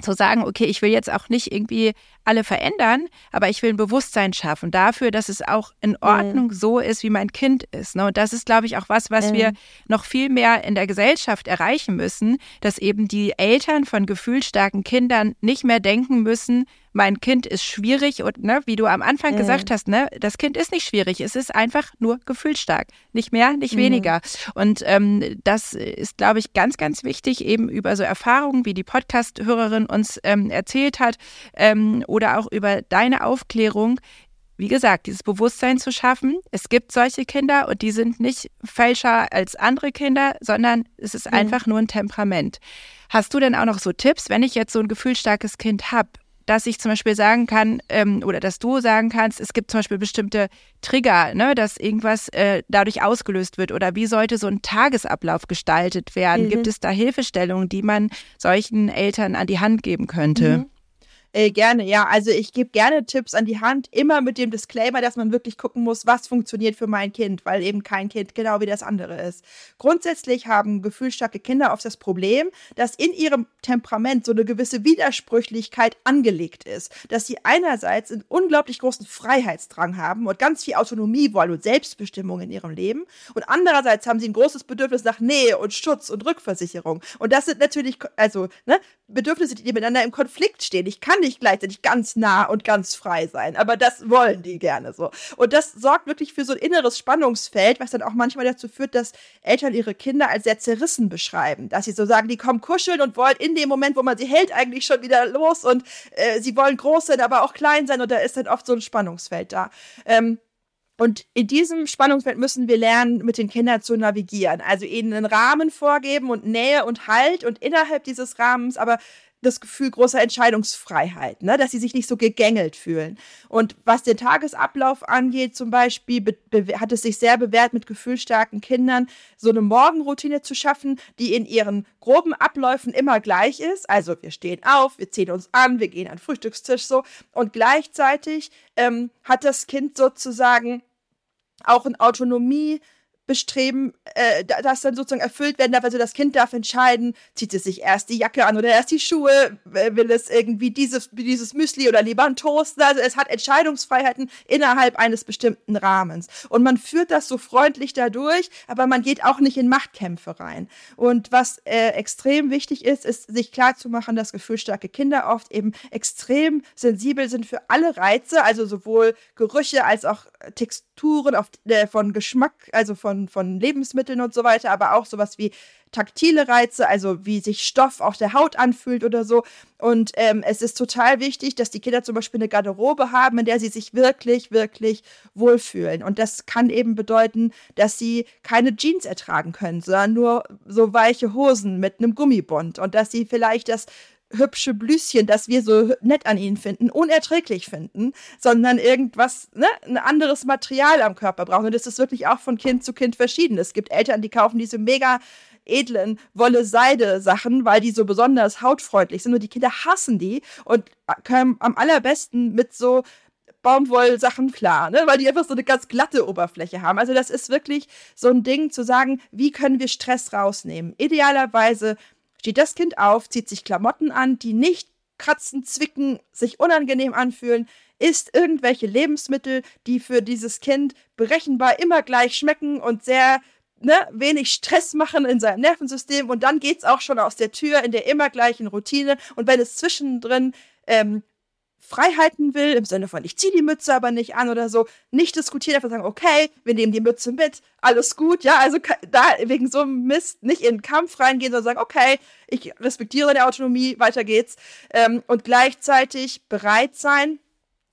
zu sagen, okay, ich will jetzt auch nicht irgendwie alle verändern, aber ich will ein Bewusstsein schaffen dafür, dass es auch in mhm. Ordnung mhm. so ist, wie mein Kind ist. Ne? Und das ist, glaube ich, auch was, was mhm. wir noch viel mehr in der Gesellschaft erreichen müssen, dass eben die Eltern von gefühlsstarken Kindern nicht mehr denken müssen, mein Kind ist schwierig und ne, wie du am Anfang mhm. gesagt hast, ne, das Kind ist nicht schwierig, es ist einfach nur gefühlsstark, nicht mehr, nicht mhm. weniger. Und ähm, das ist, glaube ich, ganz, ganz wichtig, eben über so Erfahrungen, wie die Podcast-Hörerin uns ähm, erzählt hat, ähm, oder auch über deine Aufklärung, wie gesagt, dieses Bewusstsein zu schaffen. Es gibt solche Kinder und die sind nicht falscher als andere Kinder, sondern es ist mhm. einfach nur ein Temperament. Hast du denn auch noch so Tipps, wenn ich jetzt so ein gefühlsstarkes Kind habe? Dass ich zum Beispiel sagen kann, ähm, oder dass du sagen kannst, es gibt zum Beispiel bestimmte Trigger, ne, dass irgendwas äh, dadurch ausgelöst wird? Oder wie sollte so ein Tagesablauf gestaltet werden? Mhm. Gibt es da Hilfestellungen, die man solchen Eltern an die Hand geben könnte? Mhm. Äh, gerne, ja. Also ich gebe gerne Tipps an die Hand, immer mit dem Disclaimer, dass man wirklich gucken muss, was funktioniert für mein Kind, weil eben kein Kind genau wie das andere ist. Grundsätzlich haben gefühlsstarke Kinder oft das Problem, dass in ihrem Temperament so eine gewisse Widersprüchlichkeit angelegt ist. Dass sie einerseits einen unglaublich großen Freiheitsdrang haben und ganz viel Autonomie wollen und Selbstbestimmung in ihrem Leben. Und andererseits haben sie ein großes Bedürfnis nach Nähe und Schutz und Rückversicherung. Und das sind natürlich, also, ne, Bedürfnisse, die miteinander im Konflikt stehen. Ich kann nicht gleichzeitig ganz nah und ganz frei sein, aber das wollen die gerne so. Und das sorgt wirklich für so ein inneres Spannungsfeld, was dann auch manchmal dazu führt, dass Eltern ihre Kinder als sehr zerrissen beschreiben. Dass sie so sagen, die kommen kuscheln und wollen in dem Moment, wo man sie hält, eigentlich schon wieder los und äh, sie wollen groß sein, aber auch klein sein und da ist dann oft so ein Spannungsfeld da. Ähm, und in diesem Spannungsfeld müssen wir lernen, mit den Kindern zu navigieren. Also ihnen einen Rahmen vorgeben und Nähe und Halt und innerhalb dieses Rahmens aber das Gefühl großer Entscheidungsfreiheit, ne? dass sie sich nicht so gegängelt fühlen. Und was den Tagesablauf angeht, zum Beispiel, hat es sich sehr bewährt, mit gefühlsstarken Kindern so eine Morgenroutine zu schaffen, die in ihren groben Abläufen immer gleich ist. Also wir stehen auf, wir ziehen uns an, wir gehen an den Frühstückstisch so. Und gleichzeitig ähm, hat das Kind sozusagen auch in Autonomie bestreben, äh, das dann sozusagen erfüllt werden darf. Also das Kind darf entscheiden, zieht es sich erst die Jacke an oder erst die Schuhe, will es irgendwie dieses, dieses Müsli oder lieber ein Toast. Also es hat Entscheidungsfreiheiten innerhalb eines bestimmten Rahmens. Und man führt das so freundlich dadurch, aber man geht auch nicht in Machtkämpfe rein. Und was äh, extrem wichtig ist, ist sich klarzumachen, dass gefühlsstarke Kinder oft eben extrem sensibel sind für alle Reize, also sowohl Gerüche als auch Texturen auf, äh, von Geschmack, also von von, von Lebensmitteln und so weiter, aber auch sowas wie taktile Reize, also wie sich Stoff auf der Haut anfühlt oder so. Und ähm, es ist total wichtig, dass die Kinder zum Beispiel eine Garderobe haben, in der sie sich wirklich, wirklich wohlfühlen. Und das kann eben bedeuten, dass sie keine Jeans ertragen können, sondern nur so weiche Hosen mit einem Gummibund. Und dass sie vielleicht das hübsche Blüschen, das wir so nett an ihnen finden, unerträglich finden, sondern irgendwas, ne, ein anderes Material am Körper brauchen. Und das ist wirklich auch von Kind zu Kind verschieden. Es gibt Eltern, die kaufen diese mega edlen Wolle-Seide-Sachen, weil die so besonders hautfreundlich sind. Und die Kinder hassen die und können am allerbesten mit so Baumwollsachen klar, ne? weil die einfach so eine ganz glatte Oberfläche haben. Also das ist wirklich so ein Ding zu sagen, wie können wir Stress rausnehmen? Idealerweise steht das Kind auf, zieht sich Klamotten an, die nicht kratzen, zwicken, sich unangenehm anfühlen, isst irgendwelche Lebensmittel, die für dieses Kind berechenbar immer gleich schmecken und sehr ne, wenig Stress machen in seinem Nervensystem. Und dann geht es auch schon aus der Tür in der immer gleichen Routine. Und wenn es zwischendrin ähm, Freiheiten will, im Sinne von, ich ziehe die Mütze aber nicht an oder so, nicht diskutieren, einfach sagen, okay, wir nehmen die Mütze mit, alles gut, ja, also da wegen so einem Mist nicht in den Kampf reingehen, sondern sagen, okay, ich respektiere deine Autonomie, weiter geht's. Ähm, und gleichzeitig bereit sein,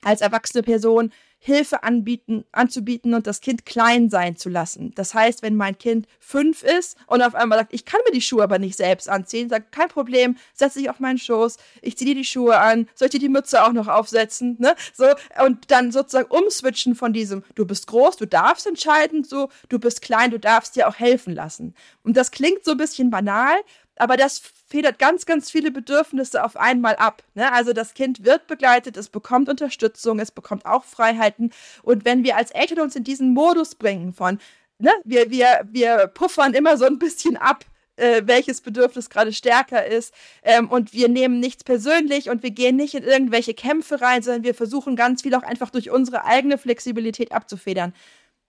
als erwachsene Person Hilfe anbieten, anzubieten und das Kind klein sein zu lassen. Das heißt, wenn mein Kind fünf ist und auf einmal sagt, ich kann mir die Schuhe aber nicht selbst anziehen, sagt, kein Problem, setz dich auf meinen Schoß, ich ziehe dir die Schuhe an, soll ich dir die Mütze auch noch aufsetzen, ne? So, und dann sozusagen umswitchen von diesem, du bist groß, du darfst entscheiden, so, du bist klein, du darfst dir auch helfen lassen. Und das klingt so ein bisschen banal, aber das federt ganz, ganz viele Bedürfnisse auf einmal ab. Ne? Also das Kind wird begleitet, es bekommt Unterstützung, es bekommt auch Freiheiten. Und wenn wir als Eltern uns in diesen Modus bringen von, ne, wir, wir, wir puffern immer so ein bisschen ab, äh, welches Bedürfnis gerade stärker ist. Ähm, und wir nehmen nichts persönlich und wir gehen nicht in irgendwelche Kämpfe rein, sondern wir versuchen ganz viel auch einfach durch unsere eigene Flexibilität abzufedern.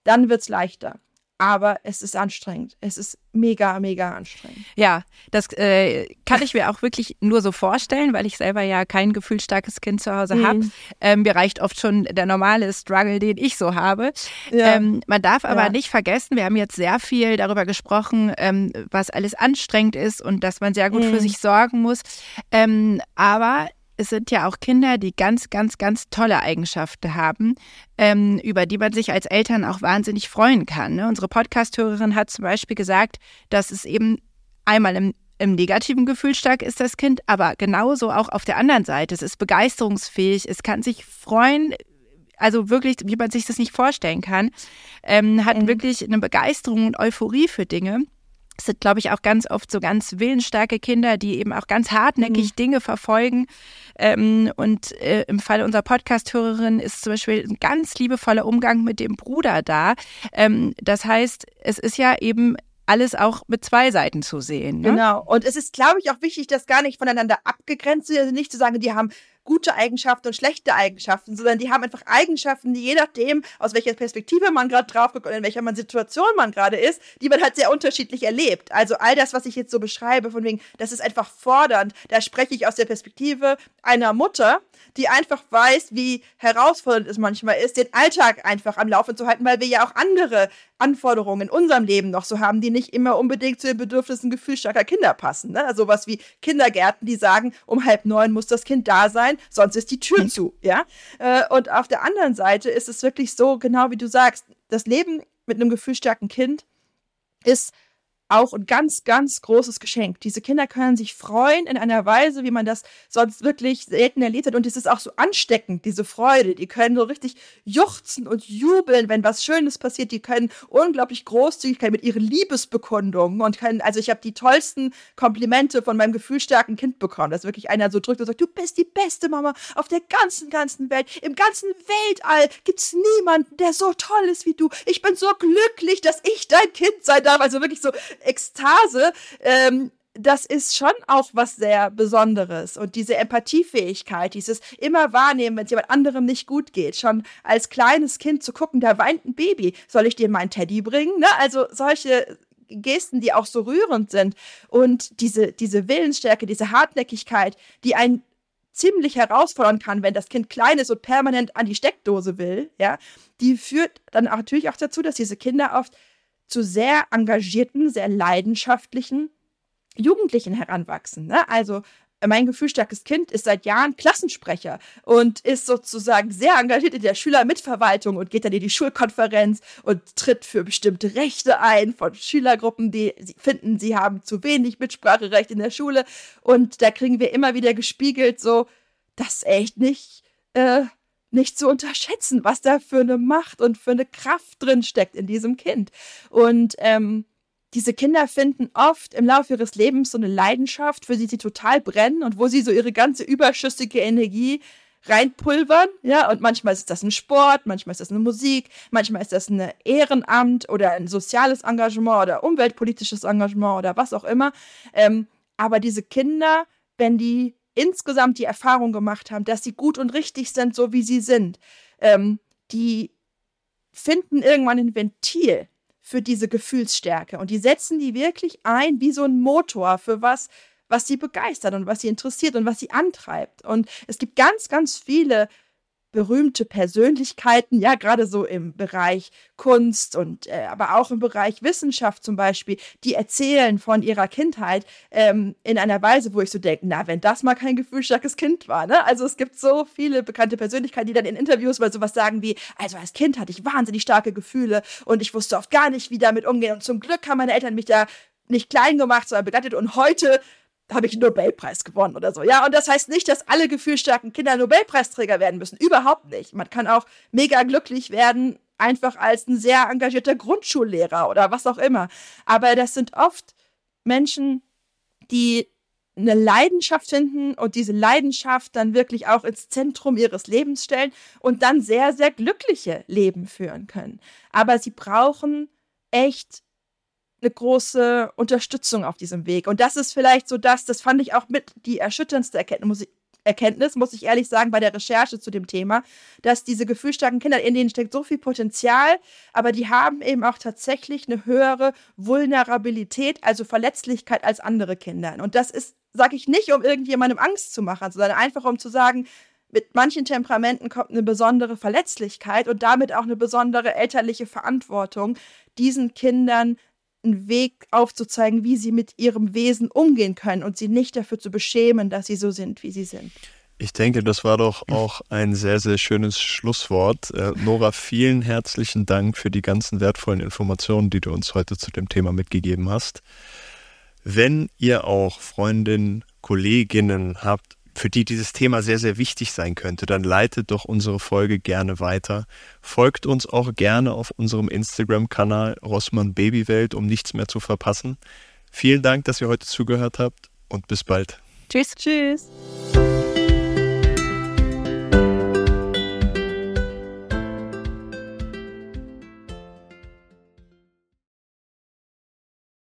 Dann wird es leichter aber es ist anstrengend. Es ist mega, mega anstrengend. Ja, das äh, kann ich mir auch wirklich nur so vorstellen, weil ich selber ja kein gefühlsstarkes Kind zu Hause mhm. habe. Ähm, mir reicht oft schon der normale Struggle, den ich so habe. Ja. Ähm, man darf aber ja. nicht vergessen, wir haben jetzt sehr viel darüber gesprochen, ähm, was alles anstrengend ist und dass man sehr gut mhm. für sich sorgen muss. Ähm, aber es sind ja auch Kinder, die ganz, ganz, ganz tolle Eigenschaften haben, ähm, über die man sich als Eltern auch wahnsinnig freuen kann. Ne? Unsere Podcast-Hörerin hat zum Beispiel gesagt, dass es eben einmal im im negativen Gefühl stark ist das Kind, aber genauso auch auf der anderen Seite. Es ist begeisterungsfähig, es kann sich freuen, also wirklich, wie man sich das nicht vorstellen kann, ähm, hat mhm. wirklich eine Begeisterung und Euphorie für Dinge. Sind, glaube ich, auch ganz oft so ganz willensstarke Kinder, die eben auch ganz hartnäckig mhm. Dinge verfolgen. Ähm, und äh, im Fall unserer Podcast-Hörerin ist zum Beispiel ein ganz liebevoller Umgang mit dem Bruder da. Ähm, das heißt, es ist ja eben alles auch mit zwei Seiten zu sehen. Ne? Genau. Und es ist, glaube ich, auch wichtig, das gar nicht voneinander abgegrenzt zu also nicht zu sagen, die haben gute Eigenschaften und schlechte Eigenschaften, sondern die haben einfach Eigenschaften, die je nachdem, aus welcher Perspektive man gerade drauf guckt und in welcher man Situation man gerade ist, die man halt sehr unterschiedlich erlebt. Also all das, was ich jetzt so beschreibe, von wegen, das ist einfach fordernd, da spreche ich aus der Perspektive einer Mutter, die einfach weiß, wie herausfordernd es manchmal ist, den Alltag einfach am Laufen zu halten, weil wir ja auch andere Anforderungen in unserem Leben noch so haben, die nicht immer unbedingt zu den Bedürfnissen gefühlsstarker Kinder passen. Ne? Also was wie Kindergärten, die sagen, um halb neun muss das Kind da sein, sonst ist die Tür zu. Ja? Äh, und auf der anderen Seite ist es wirklich so, genau wie du sagst, das Leben mit einem gefühlsstarken Kind ist auch ein ganz, ganz großes Geschenk. Diese Kinder können sich freuen in einer Weise, wie man das sonst wirklich selten erlebt hat. Und es ist auch so ansteckend, diese Freude. Die können so richtig juchzen und jubeln, wenn was Schönes passiert. Die können unglaublich Großzügigkeit mit ihren Liebesbekundungen und können, also ich habe die tollsten Komplimente von meinem gefühlsstarken Kind bekommen. dass wirklich einer so drückt und sagt, du bist die beste Mama auf der ganzen, ganzen Welt. Im ganzen Weltall gibt es niemanden, der so toll ist wie du. Ich bin so glücklich, dass ich dein Kind sein darf. Also wirklich so Ekstase, ähm, das ist schon auch was sehr Besonderes. Und diese Empathiefähigkeit, dieses immer wahrnehmen, wenn es jemand anderem nicht gut geht, schon als kleines Kind zu gucken, da weint ein Baby, soll ich dir meinen Teddy bringen? Ne? Also solche Gesten, die auch so rührend sind. Und diese, diese Willensstärke, diese Hartnäckigkeit, die einen ziemlich herausfordern kann, wenn das Kind klein ist und permanent an die Steckdose will, ja, die führt dann auch natürlich auch dazu, dass diese Kinder oft zu sehr engagierten, sehr leidenschaftlichen Jugendlichen heranwachsen. Ne? Also mein gefühlstarkes Kind ist seit Jahren Klassensprecher und ist sozusagen sehr engagiert in der Schülermitverwaltung und geht dann in die Schulkonferenz und tritt für bestimmte Rechte ein von Schülergruppen, die finden, sie haben zu wenig Mitspracherecht in der Schule. Und da kriegen wir immer wieder gespiegelt, so, das ist echt nicht äh, nicht zu unterschätzen, was da für eine Macht und für eine Kraft drin steckt in diesem Kind. Und ähm, diese Kinder finden oft im Laufe ihres Lebens so eine Leidenschaft, für die sie total brennen und wo sie so ihre ganze überschüssige Energie reinpulvern, ja, und manchmal ist das ein Sport, manchmal ist das eine Musik, manchmal ist das ein Ehrenamt oder ein soziales Engagement oder umweltpolitisches Engagement oder was auch immer. Ähm, aber diese Kinder, wenn die insgesamt die Erfahrung gemacht haben, dass sie gut und richtig sind, so wie sie sind, ähm, die finden irgendwann ein Ventil für diese Gefühlsstärke und die setzen die wirklich ein wie so ein Motor für was, was sie begeistert und was sie interessiert und was sie antreibt. Und es gibt ganz, ganz viele berühmte Persönlichkeiten, ja, gerade so im Bereich Kunst und äh, aber auch im Bereich Wissenschaft zum Beispiel, die erzählen von ihrer Kindheit ähm, in einer Weise, wo ich so denke, na, wenn das mal kein gefühlsstarkes Kind war, ne? Also es gibt so viele bekannte Persönlichkeiten, die dann in Interviews mal sowas sagen wie, also als Kind hatte ich wahnsinnig starke Gefühle und ich wusste oft gar nicht, wie damit umgehen und zum Glück haben meine Eltern mich da nicht klein gemacht, sondern begleitet und heute habe ich einen Nobelpreis gewonnen oder so. Ja, und das heißt nicht, dass alle gefühlsstarken Kinder Nobelpreisträger werden müssen. Überhaupt nicht. Man kann auch mega glücklich werden, einfach als ein sehr engagierter Grundschullehrer oder was auch immer. Aber das sind oft Menschen, die eine Leidenschaft finden und diese Leidenschaft dann wirklich auch ins Zentrum ihres Lebens stellen und dann sehr, sehr glückliche Leben führen können. Aber sie brauchen echt eine große Unterstützung auf diesem Weg. Und das ist vielleicht so das, das fand ich auch mit die erschütterndste Erkenntnis, muss ich, Erkenntnis, muss ich ehrlich sagen, bei der Recherche zu dem Thema, dass diese gefühlsstarken Kinder, in denen steckt so viel Potenzial, aber die haben eben auch tatsächlich eine höhere Vulnerabilität, also Verletzlichkeit als andere Kinder. Und das ist, sage ich nicht, um irgendjemandem Angst zu machen, sondern einfach um zu sagen, mit manchen Temperamenten kommt eine besondere Verletzlichkeit und damit auch eine besondere elterliche Verantwortung, diesen Kindern einen Weg aufzuzeigen, wie sie mit ihrem Wesen umgehen können und sie nicht dafür zu beschämen, dass sie so sind, wie sie sind. Ich denke, das war doch auch ein sehr, sehr schönes Schlusswort. Äh, Nora, vielen herzlichen Dank für die ganzen wertvollen Informationen, die du uns heute zu dem Thema mitgegeben hast. Wenn ihr auch Freundinnen, Kolleginnen habt, für die dieses Thema sehr, sehr wichtig sein könnte, dann leitet doch unsere Folge gerne weiter. Folgt uns auch gerne auf unserem Instagram-Kanal Rossmann Babywelt, um nichts mehr zu verpassen. Vielen Dank, dass ihr heute zugehört habt und bis bald. Tschüss. Tschüss.